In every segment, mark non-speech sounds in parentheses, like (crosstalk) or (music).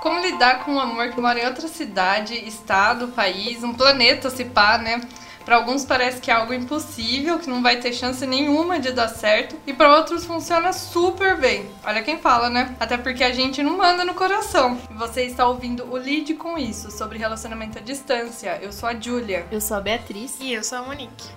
como lidar com um amor que mora em outra cidade, estado, país, um planeta, se pá, né? Para alguns parece que é algo impossível, que não vai ter chance nenhuma de dar certo, e para outros funciona super bem. Olha quem fala, né? Até porque a gente não manda no coração. Você está ouvindo o Lide com isso, sobre relacionamento à distância. Eu sou a Júlia. Eu sou a Beatriz. E eu sou a Monique.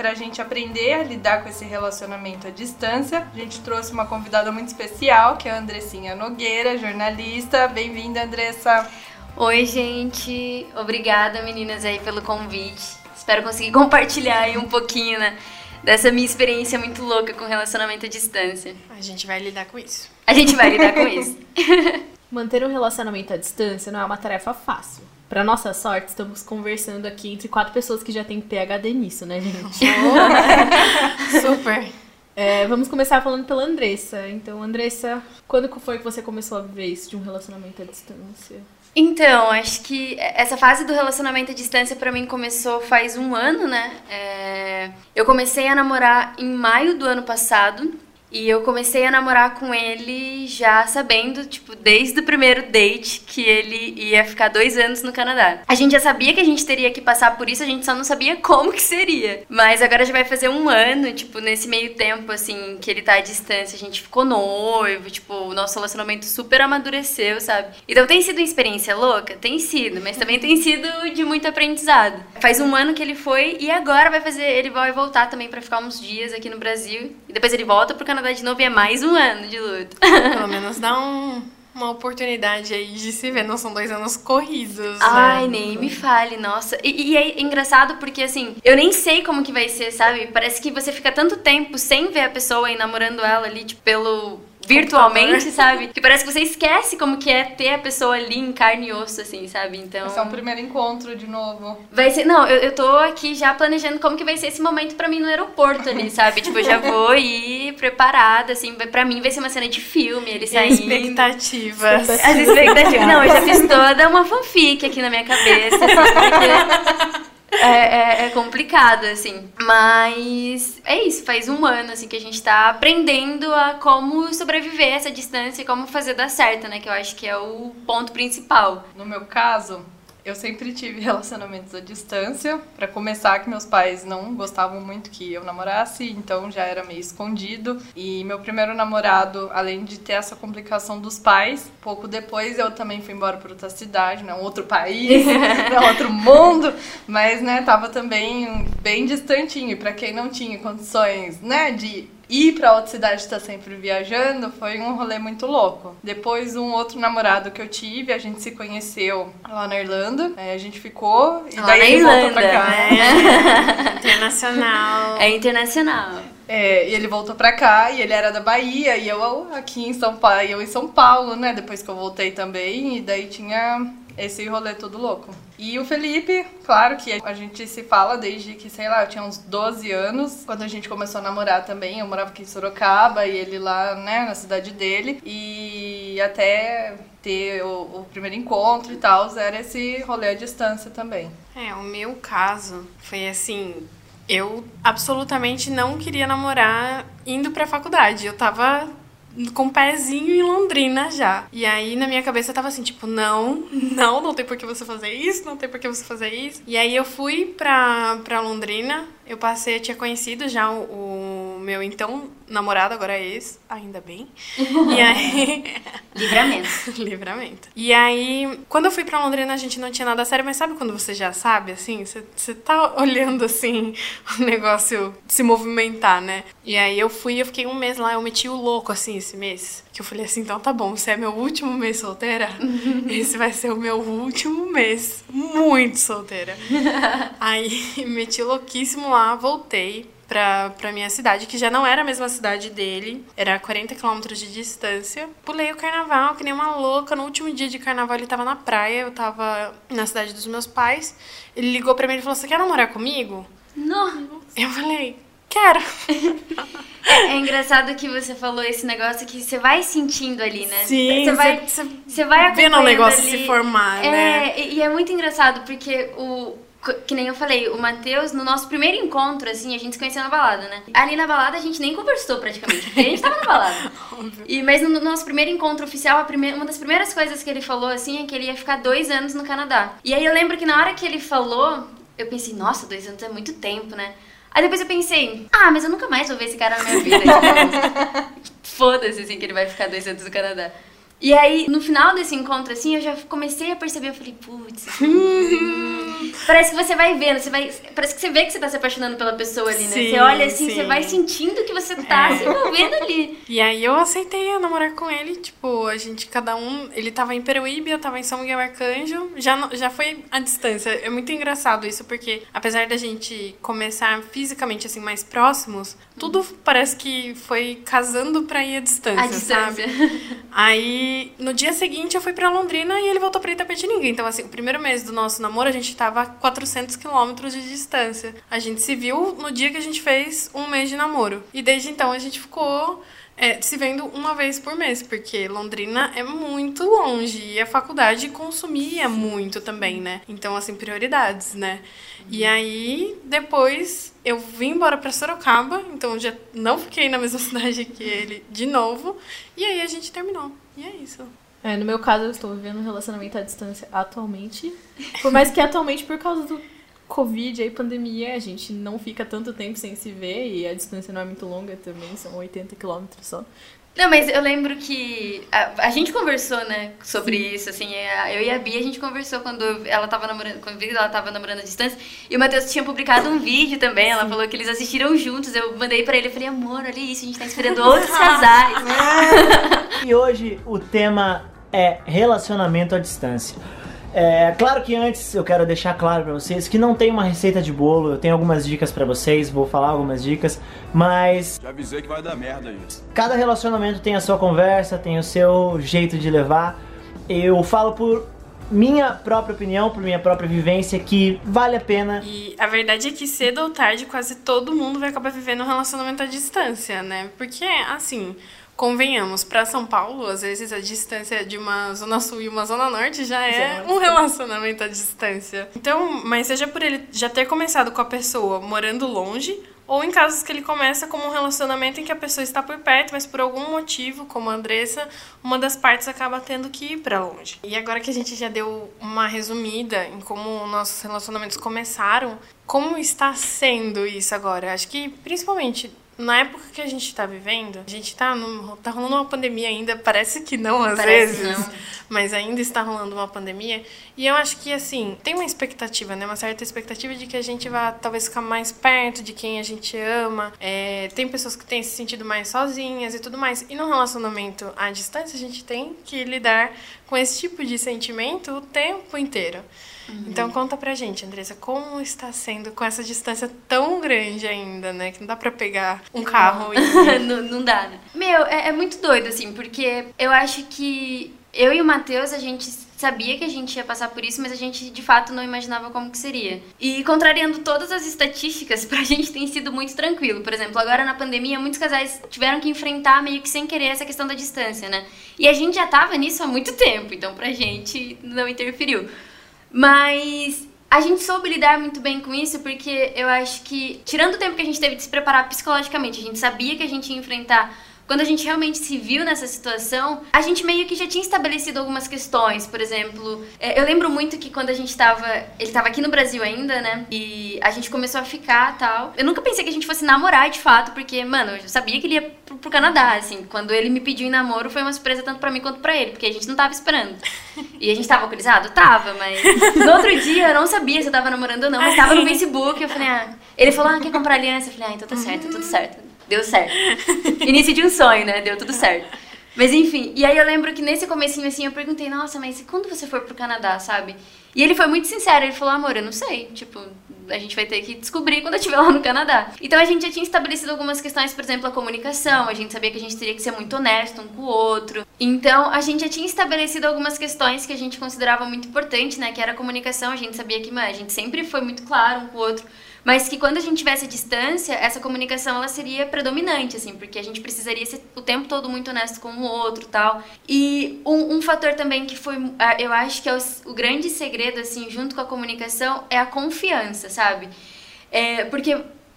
Para a gente aprender a lidar com esse relacionamento à distância, a gente trouxe uma convidada muito especial, que é a Andressinha Nogueira, jornalista. Bem-vinda, Andressa. Oi, gente. Obrigada, meninas, aí pelo convite. Espero conseguir (laughs) compartilhar aí um pouquinho, né, dessa minha experiência muito louca com relacionamento à distância. A gente vai lidar com isso. A gente vai lidar com isso. (laughs) Manter um relacionamento à distância não é uma tarefa fácil. Para nossa sorte, estamos conversando aqui entre quatro pessoas que já têm PhD nisso, né, gente? (laughs) Super. É, vamos começar falando pela Andressa. Então, Andressa, quando foi que você começou a viver isso de um relacionamento à distância? Então, acho que essa fase do relacionamento à distância para mim começou faz um ano, né? É... Eu comecei a namorar em maio do ano passado. E eu comecei a namorar com ele já sabendo, tipo, desde o primeiro date que ele ia ficar dois anos no Canadá. A gente já sabia que a gente teria que passar por isso, a gente só não sabia (laughs) como que seria. Mas agora já vai fazer um ano, tipo, nesse meio tempo, assim, que ele tá à distância, a gente ficou noivo, tipo, o nosso relacionamento super amadureceu, sabe? Então tem sido uma experiência louca? Tem sido, mas também tem sido de muito aprendizado. Faz um ano que ele foi e agora vai fazer, ele vai voltar também para ficar uns dias aqui no Brasil. E depois ele volta pro Canadá Canadá de novo e é mais um ano de luto. Pelo (laughs) menos dá um, uma oportunidade aí de se ver. Não são dois anos corridos. Ai, né? nem me fale, nossa. E, e, é engraçado porque, assim, eu nem sei como que vai ser, sabe? Parece que você fica tanto tempo sem ver a pessoa e namorando ela ali, tipo, pelo virtualmente, sabe? Que parece que você esquece como que é ter a pessoa ali em carne e osso, assim, sabe? Então. Vai ser um primeiro encontro de novo. Vai ser. Não, eu, eu tô aqui já planejando como que vai ser esse momento pra mim no aeroporto ali, (laughs) sabe? tipo, eu já vou ir preparada, assim. Pra mim vai ser uma cena de filme, ele saindo. Expectativas. As expectativas. Não, eu já fiz (laughs) toda uma fanfic aqui na minha cabeça, assim, porque é, é, é, complicado, assim. Mas é isso, faz um ano, assim, que a gente tá aprendendo a como sobreviver a essa distância e como fazer dar certo, né? Que eu acho que é o ponto principal. No meu caso, eu sempre tive (laughs) relacionamentos à distância. Para começar, que meus pais não gostavam muito que eu namorasse, então já era meio escondido. E meu primeiro namorado, além de ter essa complicação dos pais, pouco depois eu também fui embora para outra cidade, né, um outro país, (laughs) né, outro mundo, mas né, tava também bem distantinho. E para quem não tinha condições, né, de ir pra outra cidade estar tá sempre viajando foi um rolê muito louco. Depois, um outro namorado que eu tive, a gente se conheceu lá na Irlanda. Aí a gente ficou e lá daí na ele Irlanda, voltou pra cá. É. (laughs) internacional. É internacional. É, e ele voltou pra cá e ele era da Bahia e eu aqui em São Paulo, eu em São Paulo, né? Depois que eu voltei também, e daí tinha esse rolê todo louco. E o Felipe, claro que a gente se fala desde que, sei lá, eu tinha uns 12 anos, quando a gente começou a namorar também. Eu morava aqui em Sorocaba e ele lá, né, na cidade dele. E até ter o, o primeiro encontro e tal, era esse rolê à distância também. É, o meu caso foi assim. Eu absolutamente não queria namorar indo pra faculdade. Eu tava com o pezinho em Londrina já. E aí na minha cabeça tava assim, tipo, não, não, não tem por que você fazer isso, não tem por que você fazer isso. E aí eu fui pra, pra Londrina, eu passei, eu tinha conhecido já o, o meu então namorado, agora é ex, ainda bem. (laughs) E aí. (laughs) Livramento. (laughs) Livramento. E aí, quando eu fui pra Londrina, a gente não tinha nada sério, mas sabe quando você já sabe, assim? Você, tá olhando, assim, o negócio se movimentar, né? E aí eu fui, eu fiquei um mês lá, eu meti o louco, assim, esse mês. Que eu falei assim, então tá bom, se é meu último mês solteira, esse vai ser o meu último mês muito solteira. aí meti louquíssimo lá, voltei pra, pra minha cidade, que já não era a mesma cidade dele, era 40 quilômetros de distância. Pulei o carnaval, que nem uma louca. No último dia de carnaval ele tava na praia, eu tava na cidade dos meus pais. Ele ligou pra mim e falou: Você quer namorar comigo? Não. Eu falei: Quero. (laughs) É, é, engraçado que você falou esse negócio que você vai sentindo ali, né? Sim, você vai, você, você vai vendo o negócio ali. se formar, é, né? E, e é muito engraçado porque o que nem eu falei, o Matheus, no nosso primeiro encontro, assim, a gente se conheceu na balada, né? Ali na balada a gente nem conversou praticamente, porque a gente tava na balada. (laughs) E, mas no nosso primeiro encontro oficial, a primeira, uma das primeiras coisas que ele falou, assim, é que ele ia ficar dois anos no Canadá. E aí eu lembro que na hora que ele falou, eu pensei, nossa, dois anos é muito tempo, né? Aí depois eu pensei, ah, mas eu nunca mais vou ver esse cara na minha vida. (laughs) Foda-se, assim, que ele vai ficar dois anos no Canadá. E aí, no final desse encontro, assim, eu já comecei a perceber, eu falei, putz, hum, parece que você vai vendo, você vai, parece que você vê que você tá se apaixonando pela pessoa ali, né? Sim, você olha assim, sim. você vai sentindo que você tá É. se envolvendo ali. E aí eu aceitei namorar com ele, tipo, a gente, cada um, ele tava em Peruíbe, eu tava em São Miguel Arcanjo, já, já foi à distância. É muito engraçado isso, porque apesar da gente começar fisicamente, assim, mais próximos, tudo parece que foi casando pra ir à distância, A distância. sabe? Aí, no dia seguinte, eu fui pra Londrina e ele voltou pra Itapetininga. Então, assim, o primeiro mês do nosso namoro, a gente tava a 400 quilômetros de distância. A gente se viu no dia que a gente fez um mês de namoro. E desde então, a gente ficou é, se vendo uma vez por mês, porque Londrina é muito longe e a faculdade consumia muito também, né? Então, assim, prioridades, né? E aí, depois, eu vim embora pra Sorocaba, então já não fiquei na mesma (laughs) cidade que ele de novo, e aí a gente terminou. E é isso. É, no meu caso, eu estou vivendo um relacionamento à distância atualmente. Por mais que atualmente, por causa do Covid e pandemia, a gente não fica tanto tempo sem se ver e a distância não é muito longa também, são 80 quilômetros só. Não, mas eu lembro que a, a gente conversou, né, sobre isso, assim, a- eu e a Bia, a gente conversou quando ela tava namorando, quando ela tava namorando à distância, e o Matheus tinha publicado um vídeo também, ela falou que eles assistiram juntos, eu mandei pra ele, eu falei, amor, olha isso, a gente tá inspirando outros casais. (laughs) E hoje o tema é relacionamento à distância. É claro que antes eu quero deixar claro pra vocês que não tem uma receita de bolo, eu tenho algumas dicas pra vocês, vou falar algumas dicas, mas Já avisei que vai dar merda isso. cada relacionamento tem a sua conversa, tem o seu jeito de levar. Eu falo por minha própria opinião, por minha própria vivência, que vale a pena. E a verdade é que cedo ou tarde quase todo mundo vai acabar vivendo um relacionamento à distância, né? Porque, assim, convenhamos, pra São Paulo, às vezes a distância de uma zona sul e uma zona norte já é um relacionamento à distância. Então, mas seja por ele já ter começado com a pessoa morando longe, ou em casos que ele começa como um relacionamento em que a pessoa está por perto, mas por algum motivo, como a Andressa, uma das partes acaba tendo que ir pra longe. E agora que a gente já deu uma resumida em como nossos relacionamentos começaram, como está sendo isso agora? Acho que principalmente na época que a gente tá vivendo, a gente tá, num, tá rolando uma pandemia ainda, parece que não às Parece vezes, não. mas ainda está rolando uma pandemia. E eu acho que, assim, tem uma expectativa, né? Uma certa expectativa de que a gente vá talvez ficar mais perto de quem a gente ama. É, tem pessoas que têm se sentido mais sozinhas e tudo mais. E no relacionamento à distância, a gente tem que lidar com esse tipo de sentimento o tempo inteiro. Então conta pra gente, Andressa, como está sendo com essa distância tão grande ainda, né? Que não dá pra pegar um carro e (laughs) não, não dá, né? Meu, é, é muito doido, assim, porque eu acho que eu e o Matheus, a gente sabia que a gente ia passar por isso, mas a gente de fato não imaginava como que seria. E contrariando todas as estatísticas, (laughs) pra gente tem sido muito tranquilo. Por exemplo, agora na pandemia, muitos casais tiveram que enfrentar meio que sem querer essa questão da distância, né? E a gente já tava nisso há muito tempo, então pra gente não interferiu. Mas a gente soube lidar muito bem com isso porque eu acho que, tirando o tempo que a gente teve de se preparar psicologicamente, a gente sabia que a gente ia enfrentar. Quando a gente realmente se viu nessa situação, a gente meio que já tinha estabelecido algumas questões. Por exemplo, é, eu lembro muito que quando a gente tava. Ele tava aqui no Brasil ainda, né? E a gente começou a ficar tal. Eu nunca pensei que a gente fosse namorar de fato, porque, mano, eu sabia que ele ia pro, pro Canadá, assim. Quando ele me pediu em namoro, foi uma surpresa tanto pra mim quanto pra ele, porque a gente não tava esperando. E a gente tava alcoolizado? Tava, mas no outro dia eu não sabia se eu tava namorando ou não, mas tava no (laughs) Facebook. Eu falei, ah. Ele falou, ah, quer comprar aliança? Eu falei, ah, então tá certo, tá tudo certo. Deu certo. (laughs) Início de um sonho, né? Deu tudo certo. Mas enfim, e aí eu lembro que nesse comecinho assim eu perguntei, nossa, mas quando você for pro Canadá, sabe? E ele foi muito sincero, ele falou, amor, eu não sei, tipo, a gente vai ter que descobrir quando eu estiver lá no Canadá. Então a gente já tinha estabelecido algumas questões, por exemplo, a comunicação, a gente sabia que a gente teria que ser muito honesto um com o outro. Então a gente já tinha estabelecido algumas questões que a gente considerava muito importante, né? Que era a comunicação, a gente sabia que, mano, a gente sempre foi muito claro um com o outro. Mas que quando a gente tivesse distância, essa comunicação ela seria predominante, assim, porque a gente precisaria ser o tempo todo muito honesto com o outro tal. E um, um fator também que foi, ah, eu acho que é o, o grande segredo, assim, junto com a comunicação, é a confiança, sabe? É, porque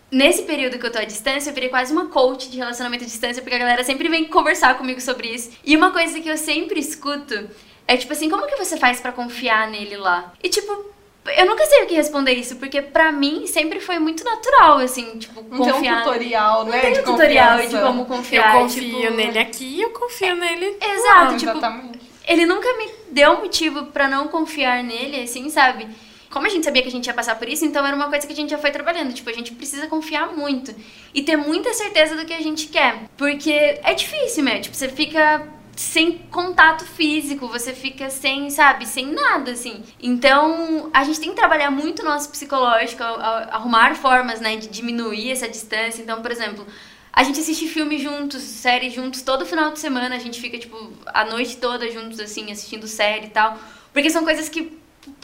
nesse período que eu tô à distância, eu virei quase uma coach de relacionamento à distância, porque a galera sempre vem conversar comigo sobre isso. E uma coisa que eu sempre escuto é tipo assim, como que você faz pra confiar nele lá? E tipo, eu nunca sei o que responder isso, porque pra mim sempre foi muito natural, assim, tipo, Não tem um confiar. tutorial, né? Não tem de um tutorial confiança. de como Eu confiar. confio tipo... nele aqui e eu confio nele. Exato, Não, tipo, exatamente. ele nunca me deu motivo pra não confiar nele, assim, sabe? Como a gente sabia que a gente ia passar por isso, então era uma coisa que a gente já foi trabalhando. Tipo, a gente precisa confiar muito. E ter muita certeza do que a gente quer. Porque é difícil, né? Tipo, você fica sem contato físico, você fica sem, sabe, sem nada, assim. Então, a gente tem que trabalhar muito o nosso psicológico, arrumar formas, né, de diminuir essa distância. Então, por exemplo, a gente assiste filme juntos, série juntos, todo final de semana a gente fica, tipo, a noite toda juntos, assim, assistindo série e tal. Porque são coisas que,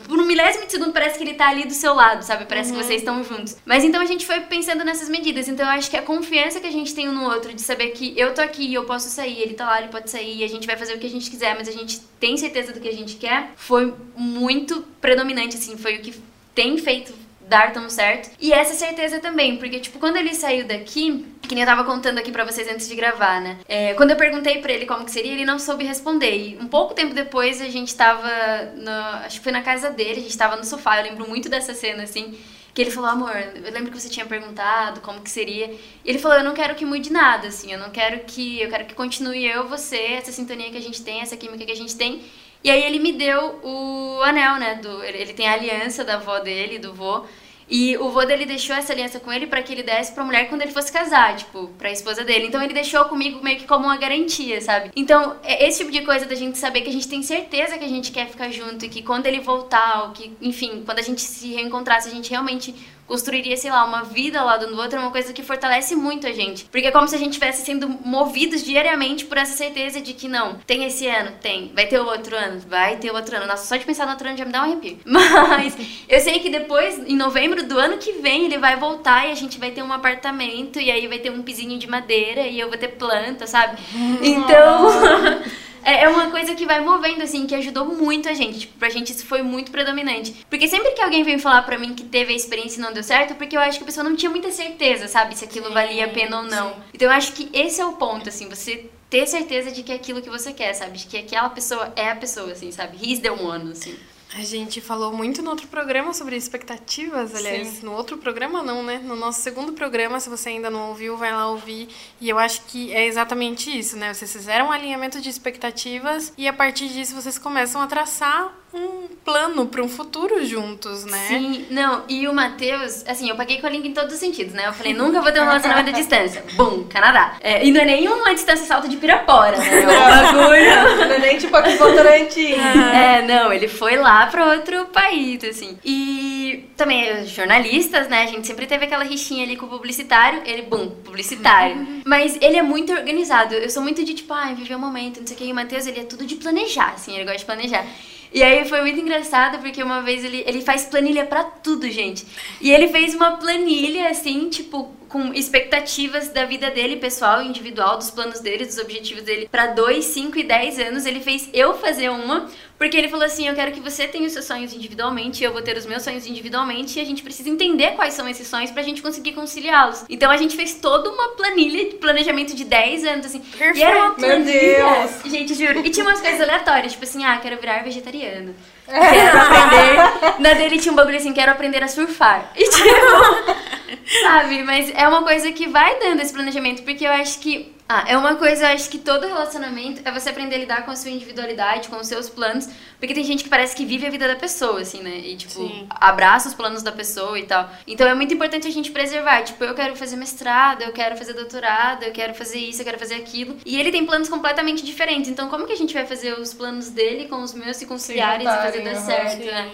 por um milésimo de segundo, parece que ele tá ali do seu lado, sabe? Parece que vocês estão juntos. Mas então a gente foi pensando nessas medidas. Então eu acho que a confiança que a gente tem um no outro, de saber que eu tô aqui, eu posso sair, ele tá lá, ele pode sair, a gente vai fazer o que a gente quiser, mas a gente tem certeza do que a gente quer, foi muito predominante, assim, foi o que tem feito dar tão certo. E essa certeza também, porque, tipo, quando ele saiu daqui, que nem eu tava contando aqui pra vocês antes de gravar, né? É, quando eu perguntei pra ele como que seria, ele não soube responder. E um pouco tempo depois, a gente tava, no, acho que foi na casa dele, a gente tava no sofá, eu lembro muito dessa cena, assim, que ele falou, amor, eu lembro que você tinha perguntado como que seria. E ele falou, eu não quero que mude nada, assim, eu não quero que, eu quero que continue eu, você, essa sintonia que a gente tem, essa química que a gente tem. E aí ele me deu o anel, né? Do, ele tem a aliança da avó dele, do vô. E o vô dele deixou essa aliança com ele pra que ele desse pra mulher quando ele fosse casar, tipo, pra esposa dele. Então ele deixou comigo meio que como uma garantia, sabe? Então, é esse tipo de coisa da gente saber que a gente tem certeza que a gente quer ficar junto e que quando ele voltar, ou que, enfim, quando a gente se reencontrasse, a gente realmente construiria, sei lá, uma vida lado do outro, é uma coisa que fortalece muito a gente. Porque é como se a gente estivesse sendo movidos diariamente por essa certeza de que não, tem esse ano, tem, vai ter o outro ano, vai ter o outro ano. Nossa, só de pensar no outro ano já me dá um arrepio. (laughs) Mas eu sei que depois, em novembro do ano que vem, ele vai voltar e a gente vai ter um apartamento, e aí vai ter um pisinho de madeira, e eu vou ter planta, sabe? (laughs) Então. (laughs) É é uma coisa que vai movendo, assim, que ajudou muito a gente. Tipo, pra gente isso foi muito predominante. Porque sempre que alguém vem falar pra mim que teve a experiência e não deu certo, porque eu acho que a pessoa não tinha muita certeza, sabe? Se aquilo valia a pena ou não. Então eu acho que esse é o ponto, assim, você ter certeza de que é aquilo que você quer, sabe? De que aquela pessoa é a pessoa, assim, sabe? He's the one, assim. A gente falou muito no outro programa sobre expectativas, aliás, no outro programa não, né? No nosso segundo programa, se você ainda não ouviu, vai lá ouvir. E eu acho que é exatamente isso, né? Vocês fizeram um alinhamento de expectativas e a partir disso vocês começam a traçar um plano para um futuro juntos, né? Sim, não, e o Matheus, assim, eu paguei com a língua em todos os sentidos, né? Eu falei, nunca vou ter um relacionamento à distância. (laughs) Bum, Canadá. É, e não é nenhuma distância salto de Pirapora, né? É um (laughs) bagulho. Não é nem tipo aqui Votorantim. É, não, ele foi lá pra outro país, assim. E também, os jornalistas, né? A gente sempre teve aquela rixinha ali com o publicitário. Ele, bum, publicitário. Mas ele é muito organizado. Eu sou muito de tipo, ai, viver o momento, não sei o que. E o Matheus, ele é tudo de planejar, assim, ele gosta de planejar. E aí foi muito engraçado porque uma vez ele, ele faz planilha pra tudo, gente. E ele fez uma planilha, assim, tipo, com expectativas da vida dele, pessoal, individual, dos planos dele, dos objetivos dele pra 2, 5 e 10 anos. Ele fez eu fazer uma, porque ele falou assim: Eu quero que você tenha os seus sonhos individualmente, eu vou ter os meus sonhos individualmente, e a gente precisa entender quais são esses sonhos pra gente conseguir conciliá-los. Então a gente fez toda uma planilha de planejamento de 10 anos, assim. E era uma Meu planilha. Deus! Gente, juro. E tinha umas coisas aleatórias, tipo assim, ah, quero virar vegetariano. Quero aprender. Na dele tinha um bagulho assim, quero aprender a surfar. E tipo. (laughs) sabe? Mas é uma coisa que vai dando esse planejamento, porque eu acho que. Ah, é uma coisa, eu acho que todo relacionamento é você aprender a lidar com a sua individualidade, com os seus planos. Porque tem gente que parece que vive a vida da pessoa, assim, né? E, tipo, Sim. abraça os planos da pessoa e tal. Então é muito importante a gente preservar. Tipo, eu quero fazer mestrado, eu quero fazer doutorado, eu quero fazer isso, eu quero fazer aquilo. E ele tem planos completamente diferentes. Então, como que a gente vai fazer os planos dele com os meus se conciliarem e fazer dar aham, certo, né?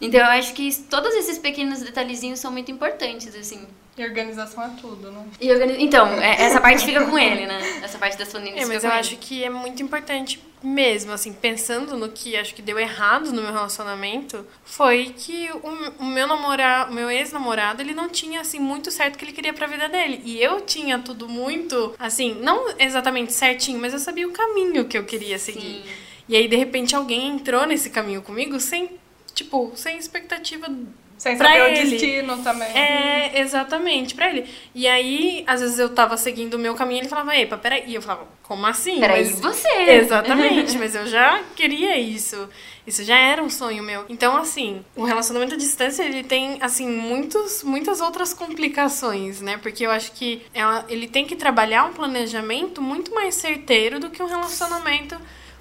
Então eu acho que todos esses pequenos detalhezinhos são muito importantes, assim. E organização é tudo, né? E organi- Então, é- essa parte fica com ele, né? Essa parte das planilhas É, fica mas com eu ele. acho que é muito importante mesmo, assim, pensando no que acho que deu errado no meu relacionamento, foi que o, o meu namorado, o meu ex-namorado, ele não tinha, assim, muito certo o que ele queria pra vida dele. E eu tinha tudo muito, assim, não exatamente certinho, mas eu sabia o caminho que eu queria seguir. E aí, de repente, alguém entrou nesse caminho comigo sem, tipo, sem expectativa Sem pra saber o ele. destino também. É, exatamente, pra ele. E aí, às vezes eu tava seguindo o meu caminho e ele falava, epa, peraí. E eu falava, como assim? Peraí, Mas- você. Exatamente, (laughs) mas eu já queria isso. Isso já era um sonho meu. Então, assim, o relacionamento à distância, ele tem, assim, muitos, muitas outras complicações, né? Porque eu acho que ela, ele tem que trabalhar um planejamento muito mais certeiro do que um relacionamento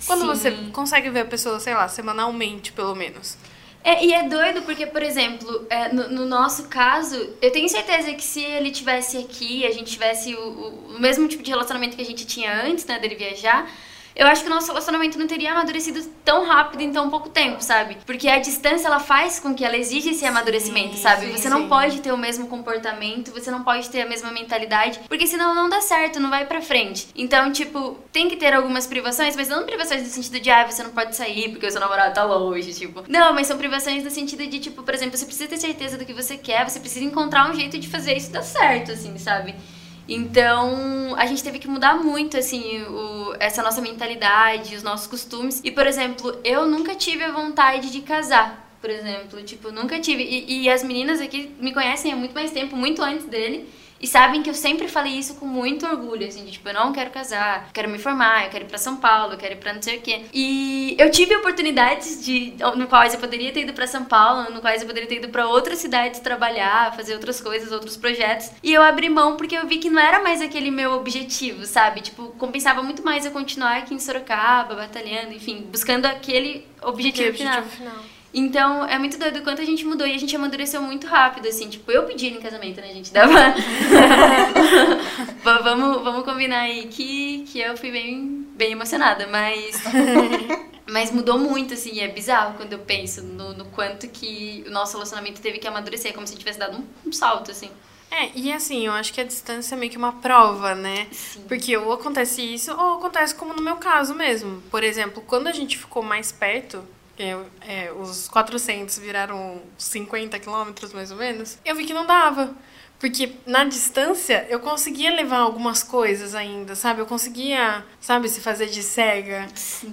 quando Sim. você consegue ver a pessoa, sei lá, semanalmente, pelo menos. É, e é doido porque, por exemplo, é, no, no nosso caso, eu tenho certeza que se ele tivesse aqui, a gente tivesse o, o- o mesmo tipo de relacionamento que a gente tinha antes, né, dele viajar, eu acho que o nosso relacionamento não teria amadurecido tão rápido em tão pouco tempo, sabe? Porque a distância, ela faz com que ela exija esse amadurecimento, sabe? sim, você não sim. pode ter o mesmo comportamento, você não pode ter a mesma mentalidade, porque senão não dá certo, não vai pra frente. Então, tipo, tem que ter algumas privações, mas não privações no sentido de, ah, você não pode sair porque o seu namorado tá longe, tipo. Não, mas são privações no sentido de, tipo, por exemplo, você precisa ter certeza do que você quer, você precisa encontrar um jeito de fazer isso dar certo, assim, sabe? Então, a gente teve que mudar muito, assim, o, essa nossa mentalidade, os nossos costumes. E, por exemplo, eu nunca tive a vontade de casar, por exemplo. Tipo, nunca tive. E, e as meninas aqui me conhecem há muito mais tempo, muito antes dele. E sabem que eu sempre falei isso com muito orgulho, assim, de, tipo, eu não quero casar, eu quero me formar, eu quero ir pra São Paulo, eu quero ir pra não sei o quê. E eu tive oportunidades de, no quais eu poderia ter ido pra São Paulo, no quais eu poderia ter ido pra outras cidades trabalhar, fazer outras coisas, outros projetos. E eu abri mão porque eu vi que não era mais aquele meu objetivo, sabe? Tipo, compensava muito mais eu continuar aqui em Sorocaba, batalhando, enfim, buscando aquele objetivo, Aquele final. objetivo final. Então, é muito doido o quanto a gente mudou e a gente amadureceu muito rápido, assim. Tipo, eu pedi ele em casamento, né, gente? Dava... (laughs) Va- vamos, vamos combinar aí que, que eu fui bem, bem emocionada, mas... (laughs) mas mudou muito, assim. É bizarro quando eu penso no, no quanto que o nosso relacionamento teve que amadurecer. Como se a gente tivesse dado um, um salto, assim. É, e assim, eu acho que a distância é meio que uma prova, né? Sim. Porque ou acontece isso, ou acontece como no meu caso mesmo. Por exemplo, quando a gente ficou mais perto, é, os 400 viraram 50 quilômetros mais ou menos, eu vi que não dava. Porque na distância eu conseguia levar algumas coisas ainda, sabe? Eu conseguia, sabe, se fazer de cega.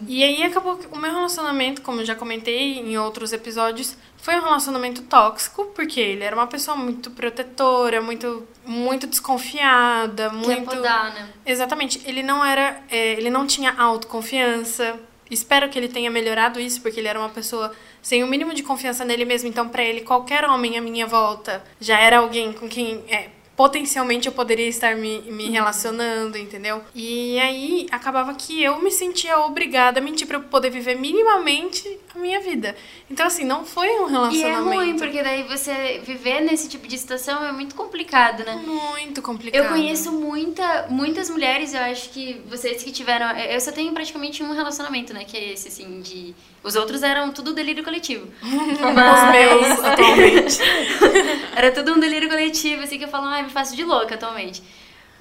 E aí acabou que o meu relacionamento, como eu já comentei em outros episódios, foi um relacionamento tóxico, porque ele era uma pessoa muito protetora, muito, muito desconfiada, muito. podar, né? Exatamente. Ele não era. é, ele não tinha autoconfiança. Espero que ele tenha melhorado isso, porque ele era uma pessoa sem o mínimo de confiança nele mesmo. Então, pra ele, qualquer homem à minha volta já era alguém com quem é, potencialmente eu poderia estar me, me relacionando, entendeu? E aí acabava que eu me sentia obrigada a mentir pra eu poder viver minimamente a minha vida. Então, assim, não foi um E é relacionamento. ruim, porque daí você viver nesse tipo de situação é muito complicado, né? Muito complicado. Eu conheço muita, muitas mulheres, eu acho que vocês que tiveram. Eu só tenho praticamente um relacionamento, né? Que é esse, assim, de. Os outros eram tudo delírio coletivo. (laughs) Os meus, (laughs) atualmente. Era tudo um delírio coletivo, assim, que eu falo, ai, me faço de louca atualmente.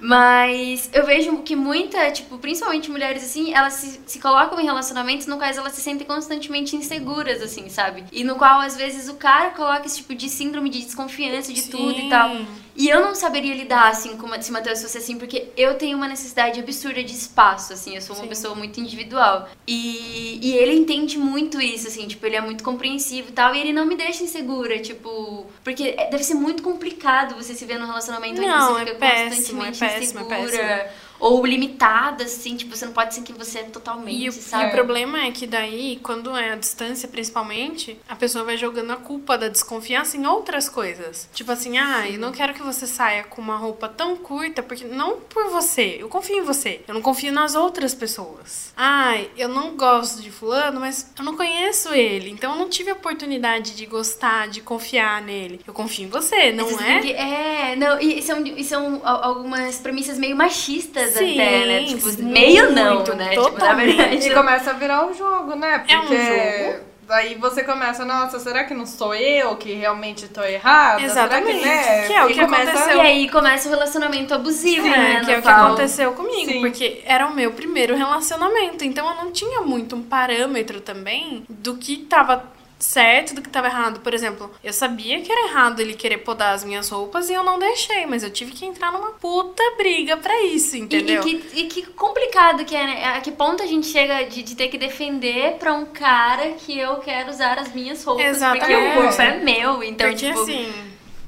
Mas eu vejo que muita, tipo, principalmente mulheres assim, elas se, se colocam em relacionamentos no quais elas se sentem constantemente inseguras, assim, sabe? E no qual, às vezes, o cara coloca esse tipo de síndrome de desconfiança de tudo e tal. E eu não saberia lidar, assim, com se Matheus fosse assim, porque eu tenho uma necessidade absurda de espaço, assim, eu sou uma Sim. pessoa muito individual. E, e ele entende muito isso, assim, tipo, ele é muito compreensivo e tal, e ele não me deixa insegura, tipo, porque é- deve ser muito complicado você se ver num relacionamento Não, onde é você fica péssimo, constantemente é péssimo, é insegura. Ou limitada, assim, tipo, você não pode ser quem você é totalmente, E o, e sabe? o problema é que daí, quando é a distância principalmente, a pessoa vai jogando a culpa da desconfiança em outras coisas. Tipo assim, ah, eu não quero que você saia com uma roupa tão curta, porque não por você, eu confio em você. Eu não confio nas outras pessoas. Ai, eu não gosto de fulano, mas eu não conheço ele, então eu não tive a oportunidade de gostar, de confiar nele. Eu confio em você, não Vocês é? É, não, e são, e são al- algumas premissas meio machistas Sim, até, né? Tipo, muito, meio não, né? Tipo, na totalmente. verdade. E começa a virar um jogo, né? Porque É um jogo. daí você começa, nossa, será que não sou eu que realmente tô errada? Exatamente. Será que, né? Que é o E que aconteceu. E aí começa o relacionamento abusivo, É, né? que é o que aconteceu comigo, Sim. porque era o meu primeiro relacionamento, então eu não tinha muito um parâmetro também do que tava certo do que tava errado. Por exemplo, eu sabia que era errado ele querer podar as minhas roupas e eu não deixei, mas eu tive que entrar numa puta briga pra isso, E, e entendeu? que, e que complicado que é, né? A que ponto a gente chega de, de ter que defender pra um cara que eu quero usar as minhas roupas porque Exatamente. o corpo é meu. Então, Porque tipo, assim,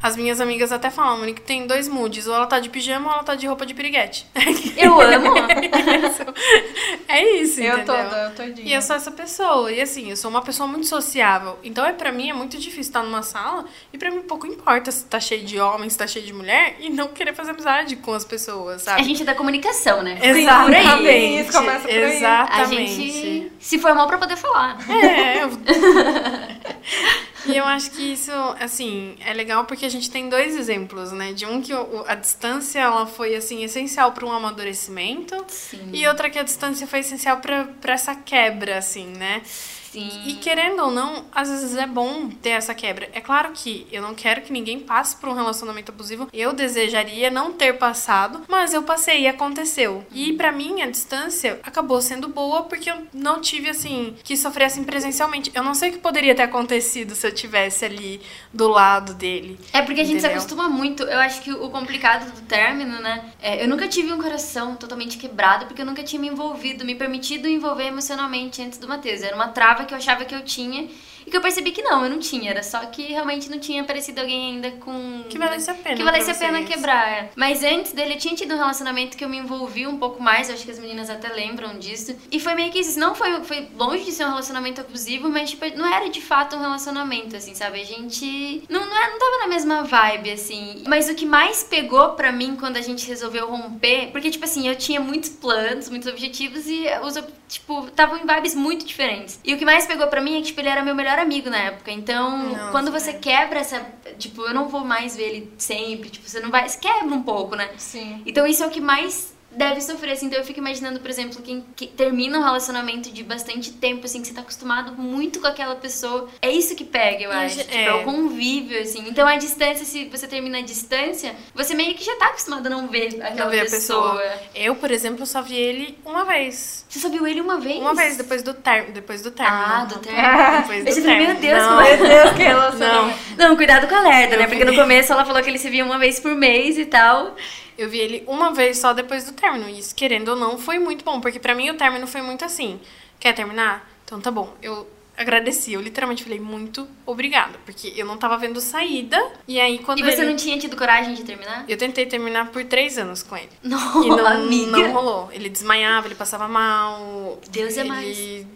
as minhas amigas até falam, Monique, tem dois moods, ou ela tá de pijama ou ela tá de roupa de piriguete. eu (laughs) amo. é isso, Eu entendeu? toda, eu todinha. E eu sou essa pessoa. E assim, eu sou uma pessoa muito sociável. Então, é pra mim, é muito difícil estar numa sala e pra mim pouco importa se tá cheio de homens, se tá cheio de mulher e não querer fazer amizade com as pessoas, sabe? A gente é da comunicação, né? Exatamente. Por aí. Isso, começa por aí. A Exatamente. gente se formou pra poder falar. É. eu- (laughs) e eu acho que isso, assim, é legal porque a gente tem dois exemplos, né? De um que o- a distância ela foi assim essencial para um amadurecimento Sim. e outra que a distância foi essencial para para essa quebra, assim, né? Sim. E querendo ou não, às vezes é bom ter essa quebra. É claro que eu não quero que ninguém passe por um relacionamento abusivo. Eu desejaria não ter passado, mas eu passei e aconteceu. E pra mim a distância acabou sendo boa porque eu não tive assim que sofrer assim presencialmente. Eu não sei o que poderia ter acontecido se eu tivesse ali do lado dele. É porque a gente se Entendeu? acostuma muito. Eu acho que o complicado do término, né? é, eu nunca tive um coração totalmente quebrado porque eu nunca tinha me envolvido, me permitido envolver emocionalmente antes do Matheus. Era uma trava que eu achava que eu tinha e que eu percebi que não, eu não tinha. Era só que realmente não tinha aparecido alguém ainda com. Que valesse a pena Que valesse a pena quebrar. é. Mas antes dele, eu tinha tido um relacionamento que eu me envolvi um pouco mais. Eu acho que as meninas até lembram disso. E foi meio que isso. Não foi, foi longe de ser um relacionamento abusivo, mas, tipo, não era de fato um relacionamento, assim, sabe? A gente não, não, era- não tava na mesma vibe, assim. Mas o que mais pegou pra mim quando a gente resolveu romper, porque, tipo assim, eu tinha muitos planos, muitos objetivos e os, tipo, estavam em vibes muito diferentes. E o que mais pegou pra mim é que, tipo, ele era meu melhor amigo na época. Então, Nossa, quando você é. quebra essa. Tipo, eu não vou mais ver ele sempre. Tipo, você não vai. Você quebra um pouco, né? Sim. Então isso é o que mais deve sofrer, assim. Então eu fico imaginando, por exemplo, quem que termina um relacionamento de bastante tempo, assim, que você tá acostumado muito com aquela pessoa. É isso que pega, eu acho. gente- Tipo, é. é. o convívio, assim. Então a distância, se você termina a distância, você meio que já tá acostumado a não ver aquela Não ver pessoa. pessoa. Eu, por exemplo, só vi ele uma vez. Você só viu ele uma vez? Uma vez depois do término, depois do término. Ah, do término. Depois Eu (laughs) do falei, meu término. Deus, Não. é- Meu Deus, que relacionamento. Não, Não, cuidado com a lerda, né? Porque no começo ela falou que ele se via uma vez por mês e tal. Eu vi ele uma vez só depois do término. E isso, querendo ou não, foi muito bom. Porque pra mim o término foi muito assim. Quer terminar? Então tá bom. Eu agradeci. Eu literalmente falei muito obrigada. Porque eu não tava vendo saída. E aí quando E você ele... não tinha tido coragem de terminar? Eu tentei terminar por três anos com ele. (laughs) Não, E não, amiga. não rolou. Ele desmaiava, ele passava mal. Deus é ele... mais.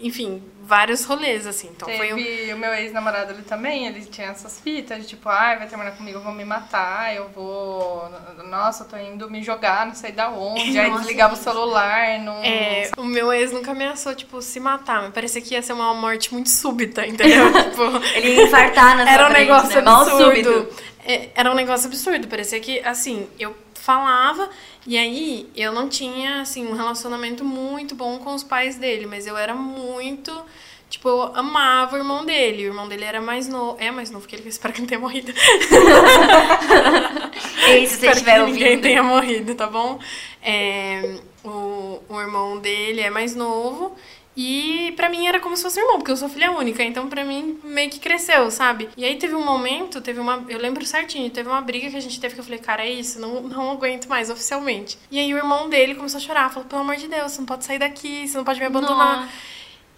Enfim, vários rolês, assim. Então foi um... Teve o meu ex-namorado ele também, ele tinha essas fitas de tipo, ai, vai terminar comigo, eu vou me matar, eu vou. Nossa, eu tô indo me jogar, não sei da onde. Aí Nossa, desligava o isso. celular, não. É, o meu ex nunca ameaçou, tipo, se matar. Mas parecia que ia ser uma morte muito súbita, entendeu? (laughs) tipo, Ele ia infartar na sua era um frente, negócio né? Mal absurdo. súbito. É, era um negócio absurdo. Parecia que, assim, eu falava e aí eu não tinha, assim, um relacionamento muito bom com os pais dele. Mas eu era muito... Tipo, eu amava o irmão dele. O irmão dele era mais novo. É mais novo que ele, (laughs) eu espero que não tenha morrido. (laughs) Ei, se você que ninguém ouvindo. tenha morrido, tá bom? É, o, o irmão dele é mais novo. E pra mim era como se fosse irmão, porque eu sou filha única, então pra mim meio que cresceu, sabe? E aí teve um momento, teve uma. Eu lembro certinho, teve uma briga que a gente teve que eu falei, cara, é isso, não, não aguento mais oficialmente. E aí o irmão dele começou a chorar, falou, pelo amor de Deus, você não pode sair daqui, você não pode me abandonar. Nossa.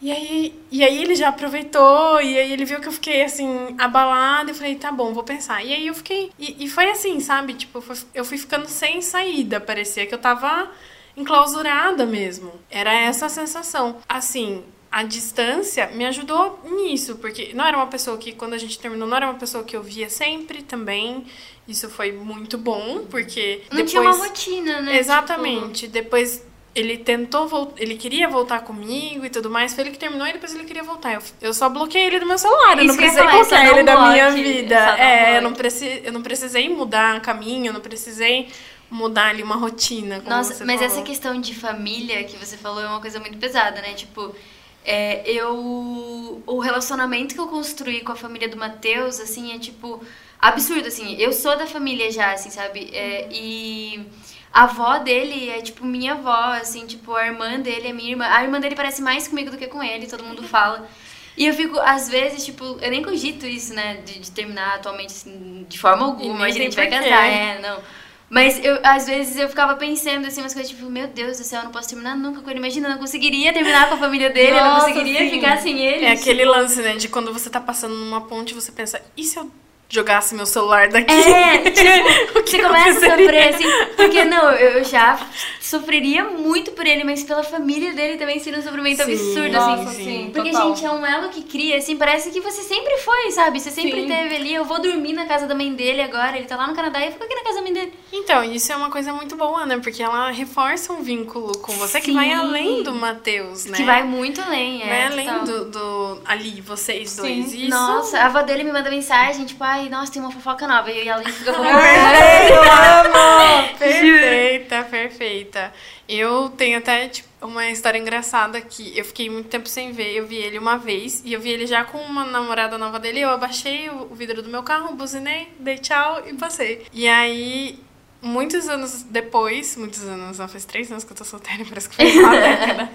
E aí, e aí ele já aproveitou, e aí ele viu que eu fiquei assim, abalada, eu falei, tá bom, vou pensar. E aí eu fiquei. E, e foi assim, sabe? Tipo, eu fui ficando sem saída. Parecia que eu tava enclausurada mesmo. Era essa a sensação. Assim. A distância me ajudou nisso, porque não era uma pessoa que, quando a gente terminou, não era uma pessoa que eu via sempre também. Isso foi muito bom, porque. Não depois... tinha uma rotina, né? Exatamente. Depois ele tentou voltar, ele queria voltar comigo e tudo mais. Foi ele que terminou e depois ele queria voltar. Eu, eu só bloqueei ele do meu celular. eu Isso não precisei dá um ele da minha vida. É, eu não, preci, eu não precisei mudar caminho, eu não precisei mudar ali uma rotina. Nossa, mas falou. essa questão de família que você falou é uma coisa muito pesada, né? Tipo, é, eu. O relacionamento que eu construí com a família do Matheus, assim, é tipo. Absurdo, assim. Eu sou da família já, assim, sabe? É, e. A avó dele é tipo minha avó, assim, tipo, a irmã dele é minha irmã. A irmã dele parece mais comigo do que com ele, todo mundo (laughs) fala. E eu fico, às vezes, tipo, eu nem cogito isso, né? De, de terminar atualmente, assim, de forma alguma. A gente vai casar, é, não. Mas eu, às vezes eu ficava pensando assim, umas coisas tipo, meu Deus do céu, eu não posso terminar nunca com ele. Imagina, eu não conseguiria terminar com a família dele, eu não Nossa, conseguiria sim. ficar sem ele. É aquele lance, né? De quando você tá passando numa ponte, você pensa, e se eu jogasse meu celular daqui? É, (laughs) tipo, O que você começa a sofrer assim. Porque não, eu já sofreria muito por ele, mas pela família dele também seria um sofrimento Sim, absurdo, Nossa, assim. sim, Porque, total. gente, é um elo que cria, assim, parece que você sempre foi, sabe? Você sempre Sim. teve ali. Eu vou dormir na casa da mãe dele agora, ele tá lá no Canadá e eu fico aqui na casa da mãe dele. Então, isso é uma coisa muito boa, né? Porque ela reforça um vínculo com você que Sim. vai além do Matheus, né? Que vai muito além, é. Vai além total. do, do- ali, vocês Sim. dois. Isso Nossa, a avó dele me manda mensagem, tipo, ai, nossa, tem uma fofoca nova. E ela fica falando. (laughs) Eu amo! Perfeita, perfeita. Eu tenho até tipo, uma história engraçada que eu fiquei muito tempo sem ver. Eu vi ele uma vez e eu vi ele já com uma namorada nova dele. Eu abaixei o, o vidro do meu carro, buzinei, dei tchau e passei. E aí, muitos anos depois, muitos anos, não, faz três anos que eu tô solteira, (laughs) parece que foi uma (laughs) década.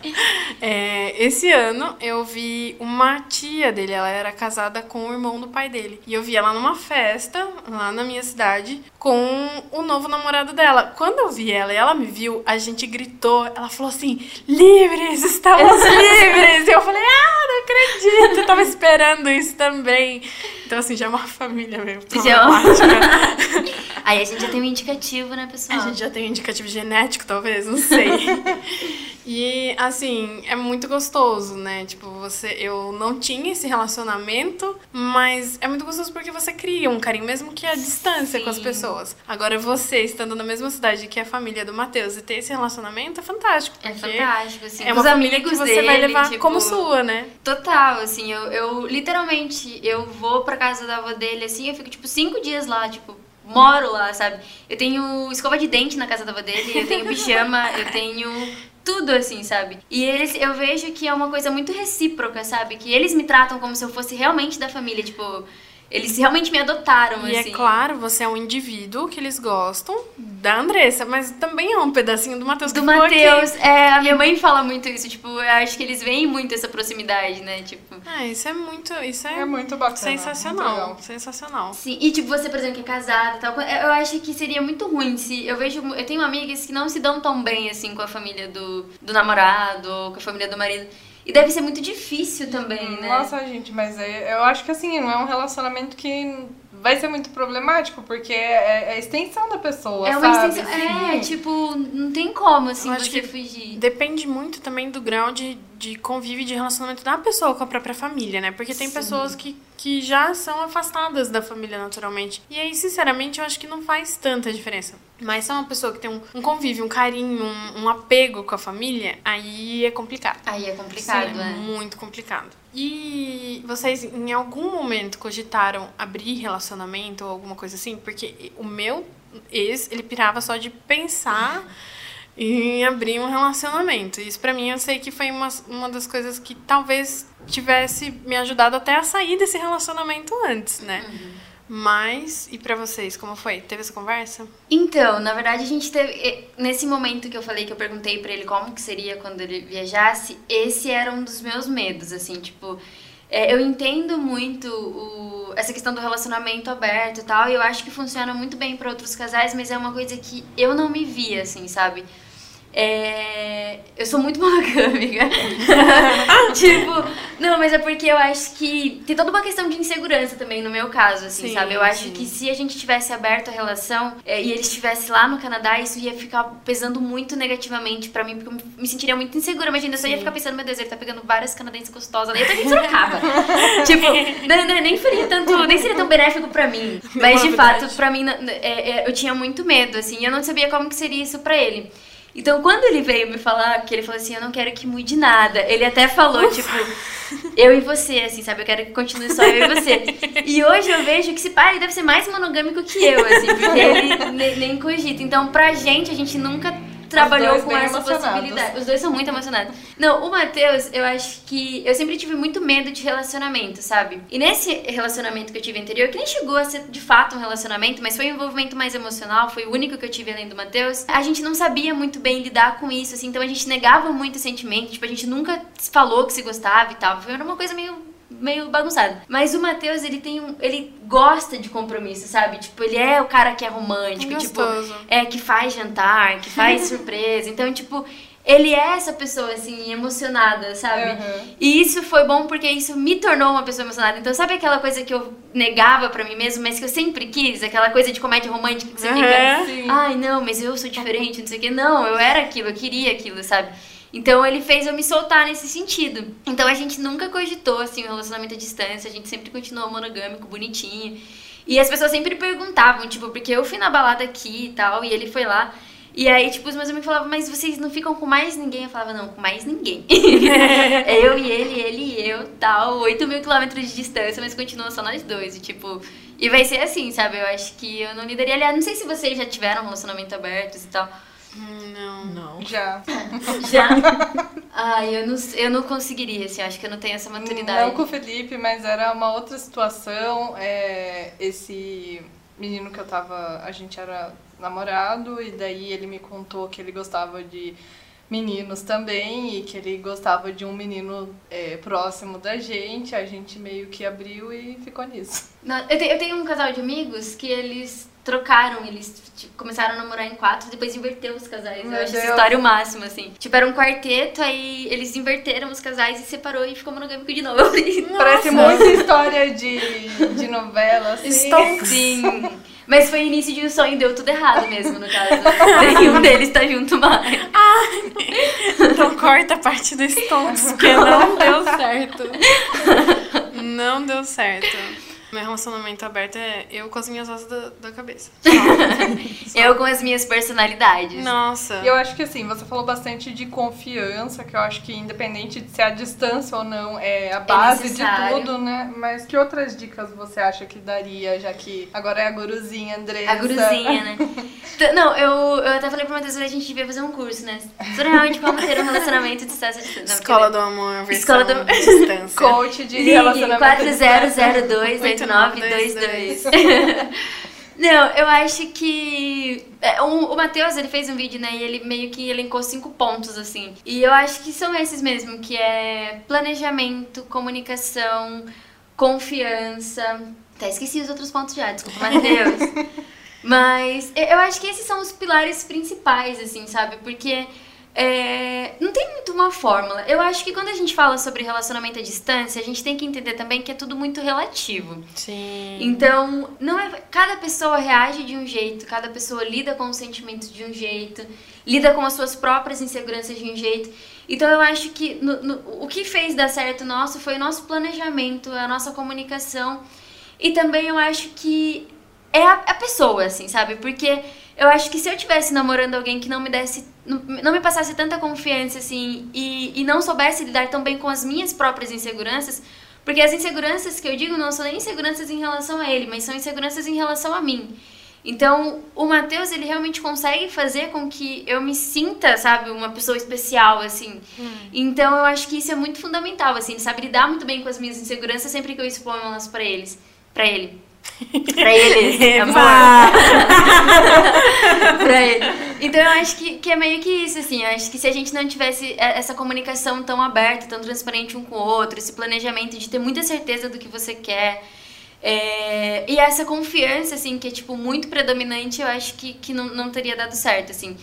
É, esse ano eu vi uma tia dele, ela era casada com o irmão do pai dele. E eu vi ela numa festa, lá na minha cidade, com o novo namorado dela. Quando eu vi ela e ela me viu, a gente gritou, ela falou assim: livres, estamos (laughs) livres! E eu falei: ah, não acredito, eu tava esperando isso também. Então, assim, já é uma família mesmo. Já é problemática. (laughs) Aí a gente já tem um indicativo, né, pessoal? A gente já tem um indicativo genético, talvez, não sei. (laughs) e, assim, é muito gostoso, né? Tipo, você. Eu não tinha esse relacionamento, mas é muito gostoso porque você cria um carinho, mesmo que à distância com as Sim. pessoas. Agora, você estando na mesma cidade que a família do Matheus e ter esse relacionamento é fantástico. É fantástico, assim. é uma Os família que você vai dele, levar tipo, como sua, né? Total, assim, eu, eu literalmente, eu vou pra casa da avó dele, assim, eu fico, tipo, cinco dias lá, tipo, moro lá, sabe? Eu tenho escova de dente na casa da avó dele, eu tenho pijama, eu (laughs) tenho tudo, assim, sabe? E eles, eu vejo que é uma coisa muito recíproca, sabe? Que eles me tratam como se eu fosse realmente da família, tipo, eles realmente me adotaram, E assim. é claro, você é um indivíduo que eles gostam da Andressa, mas também é um pedacinho do Matheus Do. Matheus, é, a minha mãe fala muito isso, tipo, eu acho que eles veem muito essa proximidade, né? Tipo, Ah, isso é muito. Isso é, É muito bacana. sensacional. muito sensacional. Sim, e tipo, você, por exemplo, que é casada e tal, eu acho que seria muito ruim se. Eu vejo. Eu tenho amigas que não se dão tão bem assim com a família do, do namorado ou com a família do marido. E deve ser muito difícil também, né? Nossa, gente, mas é- eu acho que assim, não é um relacionamento que vai ser muito problemático, porque é, é a extensão da pessoa, é uma sabe? extensão. É, tipo, não tem como, assim, Eu acho você que fugir. Depende muito também do grau de, de convívio e de relacionamento da pessoa com a própria família, né? Porque tem pessoas que, que já são afastadas da família naturalmente. E aí, sinceramente, eu acho que não faz tanta diferença. Mas se é uma pessoa que tem um, um convívio, um carinho, um, um apego com a família, aí é complicado. Aí é complicado, Sim, né? muito complicado. E vocês em algum momento cogitaram abrir relacionamento ou alguma coisa assim? Porque o meu ex, ele pirava só de pensar (laughs) em abrir um relacionamento. Isso pra mim eu sei que foi uma, uma das coisas que talvez tivesse me ajudado até a sair desse relacionamento antes, né? Mas, e pra vocês, como foi? Teve essa conversa? Então, na verdade, a gente teve. Nesse momento que eu falei que eu perguntei pra ele como que seria quando ele viajasse, esse era um dos meus medos, assim, tipo. é, eu entendo muito o- essa questão do relacionamento aberto e tal, e eu acho que funciona muito bem pra outros casais, mas é uma coisa que eu não me via, assim, sabe? É, eu sou muito (laughs) monogâmica. tipo, não, mas é porque eu acho que tem toda uma questão de insegurança também no meu caso, assim, Sim, sabe? Eu acho sim. que se a gente tivesse aberto a relação é, e ele estivesse lá no Canadá, isso ia ficar pesando muito negativamente pra mim, porque eu me sentiria muito insegura. Imagina, eu só ia ficar pensando, meu Deus, ele tá pegando várias canadenses gostosas ali, eu em Sorocaba. (laughs) tipo, não, não, nem seria tanto, nem seria tão benéfico pra mim. Mas de fato, pra mim, é, é, eu tinha muito medo, assim, eu não sabia como que seria isso pra ele. Então, quando ele veio me falar, que ele falou assim, eu não quero que mude nada, ele até falou, tipo, eu e você, assim, sabe? Eu quero que continue só eu e você. E hoje eu vejo que esse pai ele deve ser mais monogâmico que eu, assim, porque ele (laughs) ne- nem cogita. Então, pra gente, a gente nunca trabalhou com essa possibilidade. Os dois são muito emocionados. Não, o Matheus, eu acho que eu sempre tive muito medo de relacionamento, sabe? E nesse relacionamento que eu tive anterior, que nem chegou a ser de fato um relacionamento, mas foi um envolvimento mais emocional, foi o único que eu tive além do Matheus. A gente não sabia muito bem lidar com isso, assim, então a gente negava muito o sentimento, tipo, a gente nunca falou que se gostava e tal. Foi uma coisa meio meio bagunçado. Mas o Matheus, ele tem um. Ele gosta de compromisso, sabe? Tipo, ele é o cara que é romântico, É tipo, gostoso. é que faz jantar, que faz (laughs) surpresa. Então, tipo, ele é essa pessoa, assim, emocionada, sabe? Uhum. E isso foi bom porque isso me tornou uma pessoa emocionada. Então, sabe aquela coisa que eu negava pra mim mesmo, mas que eu sempre quis? Aquela coisa de comédia romântica que você Uhum. fica. Sim. Ai, não, mas eu sou diferente, não sei o quê. Não, eu era aquilo, eu queria aquilo, sabe? Então ele fez eu me soltar nesse sentido. Então a gente nunca cogitou, assim, um relacionamento à distância, a gente sempre continuou monogâmico, bonitinho. E as pessoas sempre perguntavam, tipo, porque eu fui na balada aqui e tal, e ele foi lá. E aí, tipo, os meus amigos falavam, mas vocês não ficam com mais ninguém? Eu falava, não, com mais ninguém. é (laughs) eu e ele, ele e eu, tal, 8 mil quilômetros de distância, mas continua só nós dois. E, tipo, e vai ser assim, sabe? Eu acho que eu não lidaria. Aliás, não sei se vocês já tiveram um relacionamento abertos e tal. Não. Não. Já. (laughs) Já? (laughs) Ai, eu não, eu não conseguiria, assim, acho que eu não tenho essa maturidade. Não com o Felipe, mas era uma outra situação. É, esse menino que eu tava. A gente era namorado, e daí ele me contou que ele gostava de meninos também, e que ele gostava de um menino é, próximo da gente. A gente meio que abriu e ficou nisso. Não, eu, te- eu tenho um casal de amigos que eles trocaram, eles tipo, começaram a namorar em quatro, depois inverteu os casais. Meu eu acho Deus. essa história o máximo, assim. Tipo, era um quarteto, aí eles inverteram os casais e separou e ficou monogâmico de novo. (laughs) Eu falei, Parece muita história de, de novela, assim. Sim. Mas foi início de um sonho, deu tudo errado mesmo, no caso. (laughs) Nenhum deles tá junto mais. Então corta a parte do Stonks, porque não deu certo. (laughs) Não deu certo. Meu relacionamento aberto é eu com as minhas asas da, da cabeça. (laughs) Eu com as minhas personalidades. Nossa. E eu acho que assim, você falou bastante de confiança, que eu acho que independente de ser a distância ou não, é a base de necessário. tudo, né? Mas que outras dicas você acha que daria, já que agora é a guruzinha, Andressa? A guruzinha, né? (laughs) Não, eu, eu até falei pro Matheus que a gente devia fazer um curso, né? Sobre realmente como ter um relacionamento de distância. Não, Escola do amor, versão Escola do- distância. Coach de Ligue relacionamento. à distância. 40028922. (laughs) Não, eu acho que é, o, o Matheus, ele fez um vídeo, né, e ele meio que elencou cinco pontos, assim. E eu acho que são esses mesmo, que é planejamento, comunicação, confiança... Até esqueci os outros pontos já, desculpa, Matheus. (laughs) Mas eu acho que esses são os pilares principais, assim, sabe? Porque é, não tem muito uma fórmula. Eu acho que quando a gente fala sobre relacionamento à distância, a gente tem que entender também que é tudo muito relativo. Sim. Então, não é, cada pessoa reage de um jeito, cada pessoa lida com os sentimentos de um jeito, lida com as suas próprias inseguranças de um jeito. Então, eu acho que no- no- o que fez dar certo nosso foi o nosso planejamento, a nossa comunicação. E também eu acho que é a, a pessoa, assim, sabe? Porque eu acho que se eu estivesse namorando alguém que não me desse, não, me passasse tanta confiança, assim, e, e não soubesse lidar tão bem com as minhas próprias inseguranças, porque as inseguranças que eu digo não são nem inseguranças em relação a ele, mas são inseguranças em relação a mim. Então, o Matheus, ele realmente consegue fazer com que eu me sinta, sabe, uma pessoa especial, assim. Então, eu acho que isso é muito fundamental, assim. Ele sabe lidar muito bem com as minhas inseguranças sempre que eu exponho elas pra eles. Pra ele. Pra eles, (laughs) amor. (laughs) pra ele. Então eu acho que, que é meio que isso, assim. Eu acho que se a gente não tivesse e- essa comunicação tão aberta, tão transparente um com o outro, esse planejamento de ter muita certeza do que você quer. é, e essa confiança, assim, que é, tipo, muito predominante, eu acho que, que não, não teria dado certo, assim.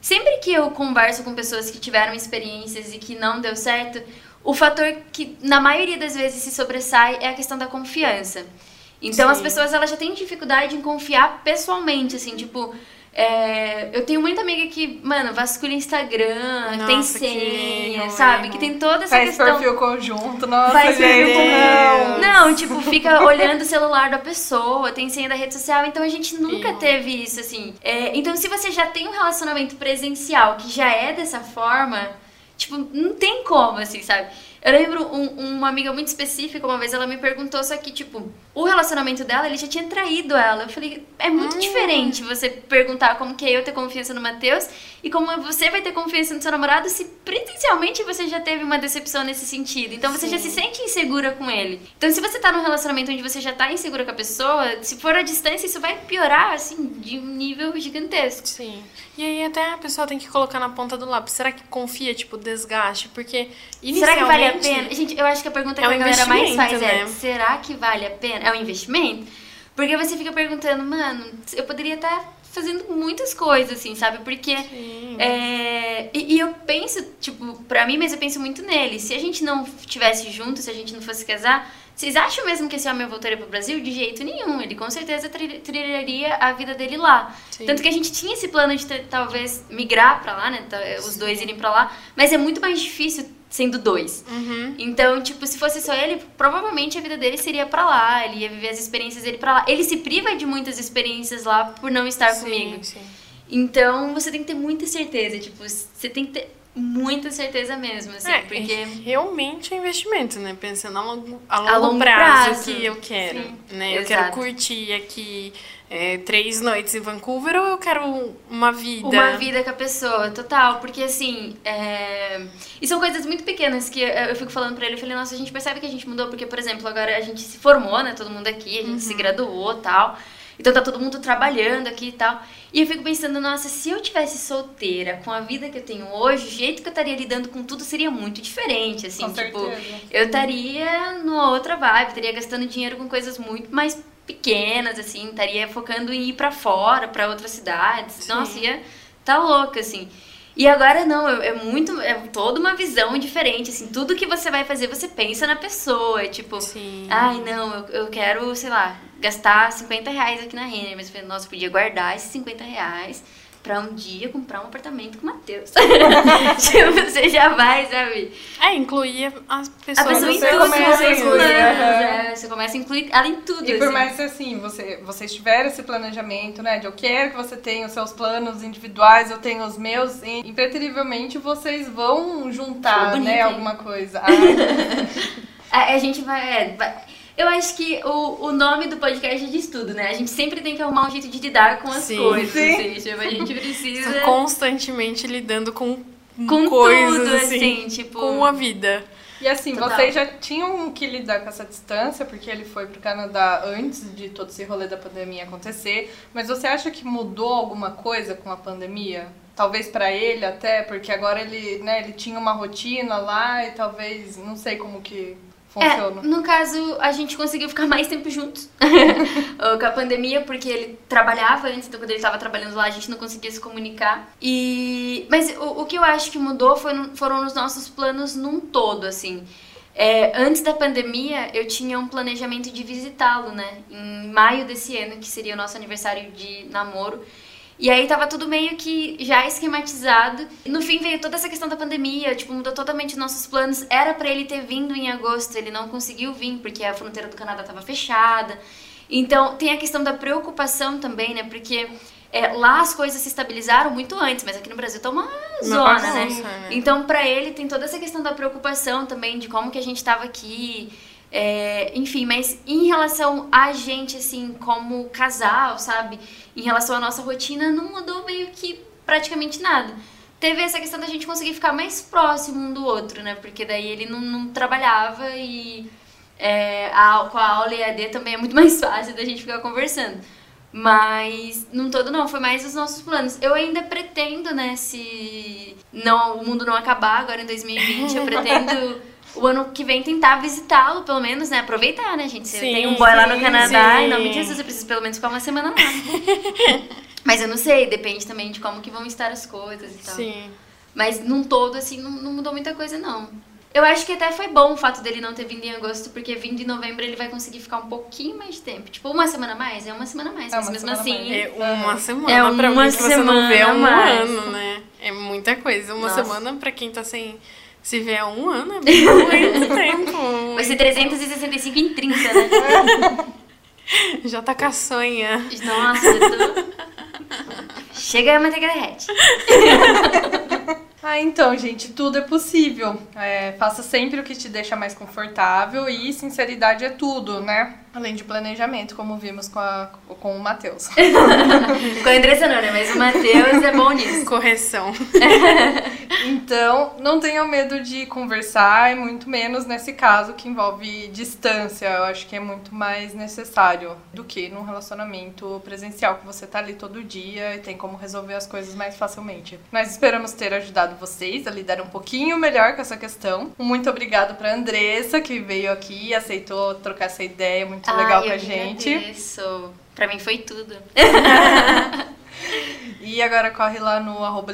Sempre que eu converso com pessoas que tiveram experiências e que não deu certo, o fator que, na maioria das vezes, se sobressai é a questão da confiança. Então, Sim. as pessoas, elas já têm dificuldade em confiar pessoalmente, assim, tipo... é, eu tenho muita amiga que, mano, vasculha Instagram, tem Nossa, que senha, erro, sabe? Que tem toda essa Faz questão... perfil conjunto, nossa, Faz perfil gente, não. Não, tipo, fica olhando o celular da pessoa, tem senha da rede social, então a gente nunca Sim. teve isso, assim. É, então, se você já tem um relacionamento presencial que já é dessa forma, tipo, não tem como, assim, sabe? Eu lembro um- uma amiga muito específica, uma vez ela me perguntou, só que, tipo, o relacionamento dela, ele já tinha traído ela. Eu falei, é muito diferente você perguntar como que é eu ter confiança no Matheus e como você vai ter confiança no seu namorado se presencialmente você já teve uma decepção nesse sentido. Então você já se sente insegura com ele. Então se você tá num relacionamento onde você já tá insegura com a pessoa, se for a distância, isso vai piorar, assim, de um nível gigantesco. Sim. E aí até a pessoa tem que colocar na ponta do lápis. Será que confia, tipo, desgaste? Porque Será que vale a a pena? Gente, eu acho que a pergunta É que um a galera mais faz é: né? será que vale a pena? É um investimento? Porque você fica perguntando, mano, eu poderia estar fazendo muitas coisas, assim, sabe? Porque. é, e, e eu penso, tipo, pra mim, mas eu penso muito nele. Se a gente não tivesse junto, se a gente não fosse casar, vocês acham mesmo que esse homem voltaria pro Brasil? De jeito nenhum. Ele com certeza tri- trilharia a vida dele lá. Sim. Tanto que a gente tinha esse plano de talvez migrar pra lá, né? Os dois irem pra lá. Mas é muito mais difícil sendo dois. Uhum. Então, tipo, se fosse só ele, provavelmente a vida dele seria pra lá, ele ia viver as experiências dele pra lá. Ele se priva de muitas experiências lá por não estar Sim, comigo. sim. Então, você tem que ter muita certeza, tipo, você tem que ter muita certeza mesmo, assim, É, porque realmente é investimento, né? Pensando a longo, a longo, A longo prazo, prazo. que eu quero. Sim, Né? Eu exato. quero curtir aqui é, três noites em Vancouver ou eu quero uma vida? uma vida com a pessoa, total, porque assim, é... e são coisas muito pequenas que eu, eu fico falando pra ele, eu falei, nossa, a gente percebe que a gente mudou, porque, por exemplo, agora a gente se formou, né, todo mundo aqui, a gente Uhum. se graduou e tal, então tá todo mundo trabalhando aqui e tal, e eu fico pensando, nossa, se eu tivesse solteira, com a vida que eu tenho hoje, o jeito que eu estaria lidando com tudo seria muito diferente, assim, Com tipo, certeza. eu estaria numa outra vibe, estaria gastando dinheiro com coisas muito mais pequenas, assim, estaria focando em ir pra fora, pra outras cidades. Nossa, ia tá louca, assim. E agora não, é, é muito, é toda uma visão diferente, assim, tudo que você vai fazer, você pensa na pessoa, é tipo, Sim. ai não, eu, eu quero, sei lá, gastar 50 reais aqui na Renner, mas eu falei, nossa, eu podia guardar esses 50 reais pra um dia comprar um apartamento com o Matheus. (laughs) tipo, você já vai, sabe? É, incluir as pessoas. A pessoa você em tudo, começa você a inclui, incluir, aham. é, você começa a incluir ela em tudo, E por assim. mais que assim, você, vocês tiveram esse planejamento, né? De eu quero que você tenha os seus planos individuais, eu tenho os meus, e impreterivelmente vocês vão juntar, Ficou bonito, né? hein? Alguma coisa. Ai, (laughs) A, a gente vai, é, vai- Eu acho que o, o nome do podcast diz tudo, né? A gente sempre tem que arrumar um jeito de lidar com as Sim. coisas. Sim. assim, tipo, a gente precisa. Tô constantemente lidando com, Com coisas tudo, assim, assim, tipo- com a vida. E assim, Total. vocês já tinham que lidar com essa distância, porque ele foi pro Canadá antes de todo esse rolê da pandemia acontecer. Mas você acha que mudou alguma coisa com a pandemia? Talvez pra ele até, porque agora ele, né, ele tinha uma rotina lá e talvez, não sei como que funciona. É, no caso, a gente conseguiu ficar mais tempo juntos (laughs) com a pandemia, porque ele trabalhava antes, então quando ele estava trabalhando lá, a gente não conseguia se comunicar. E Mas o, o que eu acho que mudou foi, no- foram os nossos planos num todo, assim. É, antes da pandemia, eu tinha um planejamento de visitá-lo, né? Em maio desse ano, que seria o nosso aniversário de namoro. E aí tava tudo meio que já esquematizado. No fim veio toda essa questão da pandemia, tipo, mudou totalmente os nossos planos. Era pra ele ter vindo em agosto, ele não conseguiu vir porque a fronteira do Canadá tava fechada. Então, tem a questão da preocupação também, né? Porque é, lá as coisas se estabilizaram muito antes, mas aqui no Brasil tá uma zona, né? bagunça, né? Então, pra ele, tem toda essa questão da preocupação também, de como que a gente tava aqui. É, enfim, mas em relação a gente, assim, como casal, sabe? Em relação à nossa rotina, não mudou meio que praticamente nada. Teve essa questão da gente conseguir ficar mais próximo um do outro, né? Porque daí ele não, não trabalhava e é, a, com a aula EAD também é muito (laughs) mais fácil da gente ficar conversando. Mas, num todo não, foi mais os nossos planos. Eu ainda pretendo, né, se não, o mundo não acabar agora em 2020, eu (laughs) pretendo o ano que vem tentar visitá-lo, pelo menos, né? Aproveitar, né, gente? Você Sim, tem um boy lá no sim, Canadá, sim. em nome de Jesus, eu preciso pelo menos ficar uma semana lá. (laughs) Mas eu não sei, depende também de como que vão estar as coisas e tal. Sim. Mas num todo, assim, não, não mudou muita coisa, não. Eu acho que até foi bom o fato dele não ter vindo em agosto, porque vindo em novembro ele vai conseguir ficar um pouquinho mais de tempo. Tipo, uma semana mais? É uma semana mais, É mas mesmo semana assim. mais. É uma semana É pra uma mim que você não vê há um semana mais. ano, né? É muita coisa. Uma Nossa. semana pra quem tá sem se há um ano é muito (laughs) tempo. Vai ser 365 em 30, né? (laughs) Já tá caçonha. Nossa, eu tô. Chega a manteiga derrete. (laughs) Ah, então, gente, tudo é possível. É, faça sempre o que te deixa mais confortável e sinceridade é tudo, né? Além de planejamento, como vimos com, a- com o Matheus. Com a Andressa não, né? Mas o Matheus é bom nisso. Correção. (laughs) Então, não tenham medo de conversar, e muito menos nesse caso que envolve distância. Eu acho que é muito mais necessário do que num relacionamento presencial que você tá ali todo dia e tem como resolver as coisas mais facilmente. Nós esperamos ter ajudado vocês a lidar um pouquinho melhor com essa questão. Muito obrigado pra Andressa, que veio aqui e aceitou trocar essa ideia muito legal Ai, com a gente. agradeço. Pra mim foi tudo. (laughs) E agora corre lá no arroba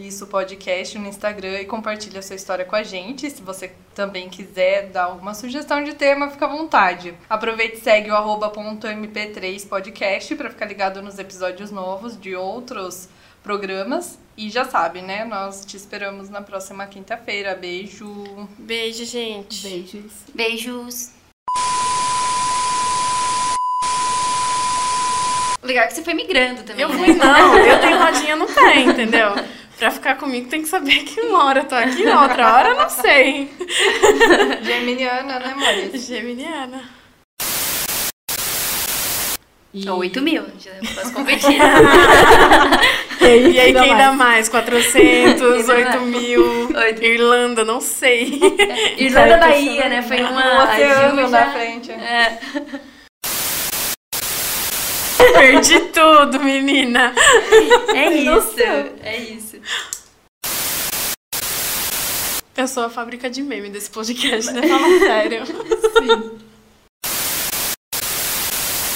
isso podcast no Instagram e compartilha a sua história com a gente. Se você também quiser dar alguma sugestão de tema, fica à vontade. Aproveite e segue o arroba ponto .mp3 podcast para ficar ligado nos episódios novos de outros programas. E já sabe, né? Nós te esperamos na próxima quinta-feira. Beijo! Beijo, gente. Beijos. Beijos. O legal é que você foi migrando também. Eu né? fui, não, eu tenho rodinha no pé, entendeu? Pra ficar comigo tem que saber que uma hora eu tô aqui, na outra hora eu não sei. Geminiana, né, Maurício? Geminiana. E... 8 mil, já posso competir. (laughs) E aí quem dá mais? 400, dá 8 mais? mil. Irlanda, não sei. Irlanda Bahia, né? Foi uma. Um oceano Gil na já- frente. É. (laughs) Perdi tudo, menina. É isso. É isso. Eu sou a fábrica de meme desse podcast, né? (laughs) Fala sério.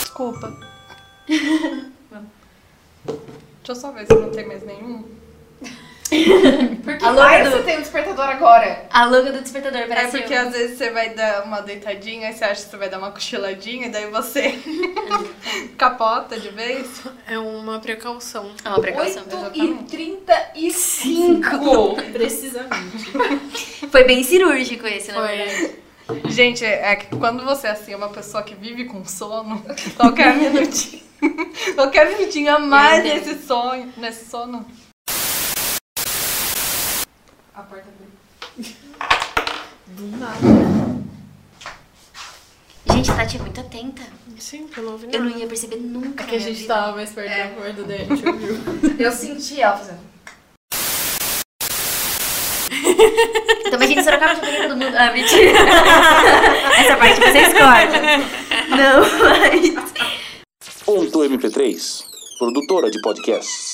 Desculpa. (laughs) Deixa eu só ver se não tem mais nenhum. (laughs) A louca do, tem um despertador agora? a louca do despertador, É parece porque eu. às vezes você vai dar uma deitadinha e você acha que você vai dar uma cochiladinha e daí você (laughs) capota de vez. É uma precaução. É uma precaução. 35. Precisamente. Foi bem cirúrgico esse, na Foi. verdade. Gente, é que quando você assim, é uma pessoa que vive com sono, (laughs) qualquer minutinho, (laughs) qualquer minutinho a mais entendo. nesse sonho, nesse sono. A porta abriu. Do nada. Gente, a Tati é muito atenta. Sim, eu não ouvi Eu não ia perceber nunca. É que a gente vida. tava mais perto da porta gente ouviu. (laughs) Eu senti ela fazendo. (laughs) Então a gente Sorocaba já peguei todo mundo. Ah, mentira. (laughs) Essa parte vocês cortam. Não, mas. Ponto MP3, produtora de podcasts.